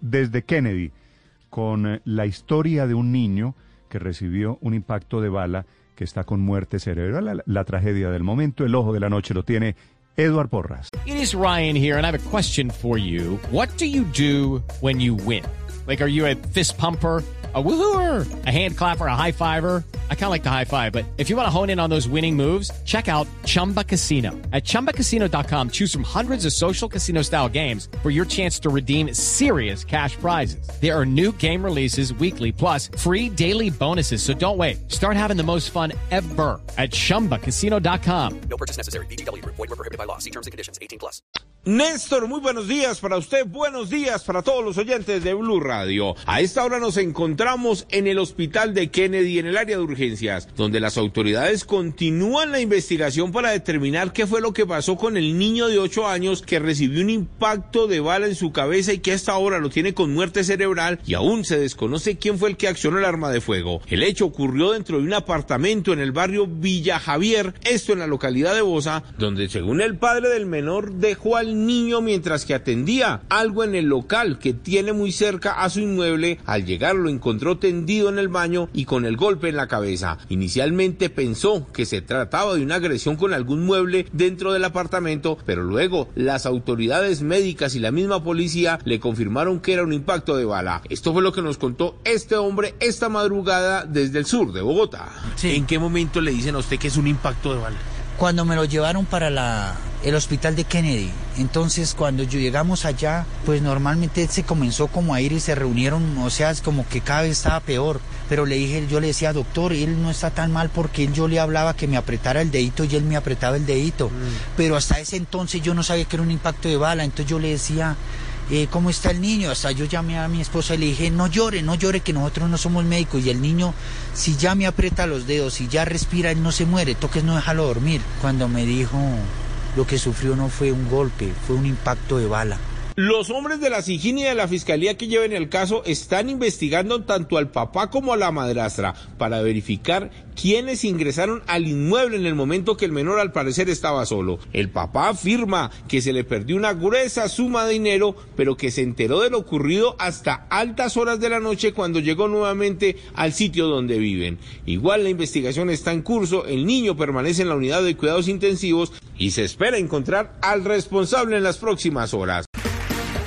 Desde Kennedy, con eh, la historia de un niño que recibió un impacto de bala que está con muerte cerebral. La, la tragedia del momento, el ojo de la noche lo tiene Edward Porras. It is Ryan here, and I have a question for you. What do you do when you win? Like, are you a fist pumper? a woohooer, a hand clapper, a high fiver. I kind of like the high five, but if you want to hone in on those winning moves, check out Chumba Casino. At ChumbaCasino.com, choose from hundreds of social casino style games for your chance to redeem serious cash prizes. There are new game releases weekly, plus free daily bonuses. So don't wait. Start having the most fun ever at ChumbaCasino.com. No purchase necessary. BGW. Void were prohibited by law. See terms and conditions. 18 plus. Néstor, muy buenos días para usted, buenos días para todos los oyentes de Blue Radio. A esta hora nos encontramos en el hospital de Kennedy, en el área de donde las autoridades continúan la investigación para determinar qué fue lo que pasó con el niño de 8 años que recibió un impacto de bala en su cabeza y que hasta ahora lo tiene con muerte cerebral y aún se desconoce quién fue el que accionó el arma de fuego. El hecho ocurrió dentro de un apartamento en el barrio Villa Javier, esto en la localidad de Bosa, donde según el padre del menor dejó al niño mientras que atendía algo en el local que tiene muy cerca a su inmueble. Al llegar lo encontró tendido en el baño y con el golpe en la cabeza. Inicialmente pensó que se trataba de una agresión con algún mueble dentro del apartamento, pero luego las autoridades médicas y la misma policía le confirmaron que era un impacto de bala. Esto fue lo que nos contó este hombre esta madrugada desde el sur de Bogotá. Sí. ¿En qué momento le dicen a usted que es un impacto de bala? Cuando me lo llevaron para la, el hospital de Kennedy. Entonces, cuando yo llegamos allá, pues normalmente se comenzó como a ir y se reunieron, o sea, es como que cada vez estaba peor. Pero le dije, yo le decía, doctor, él no está tan mal porque él, yo le hablaba que me apretara el dedito y él me apretaba el dedito. Pero hasta ese entonces yo no sabía que era un impacto de bala. Entonces yo le decía, eh, ¿cómo está el niño? Hasta yo llamé a mi esposa y le dije, no llore, no llore, que nosotros no somos médicos. Y el niño, si ya me aprieta los dedos, si ya respira, él no se muere, toques no dejarlo dormir. Cuando me dijo, lo que sufrió no fue un golpe, fue un impacto de bala. Los hombres de la SIGIN y de la Fiscalía que lleven el caso están investigando tanto al papá como a la madrastra para verificar quiénes ingresaron al inmueble en el momento que el menor al parecer estaba solo. El papá afirma que se le perdió una gruesa suma de dinero, pero que se enteró de lo ocurrido hasta altas horas de la noche cuando llegó nuevamente al sitio donde viven. Igual la investigación está en curso, el niño permanece en la unidad de cuidados intensivos y se espera encontrar al responsable en las próximas horas.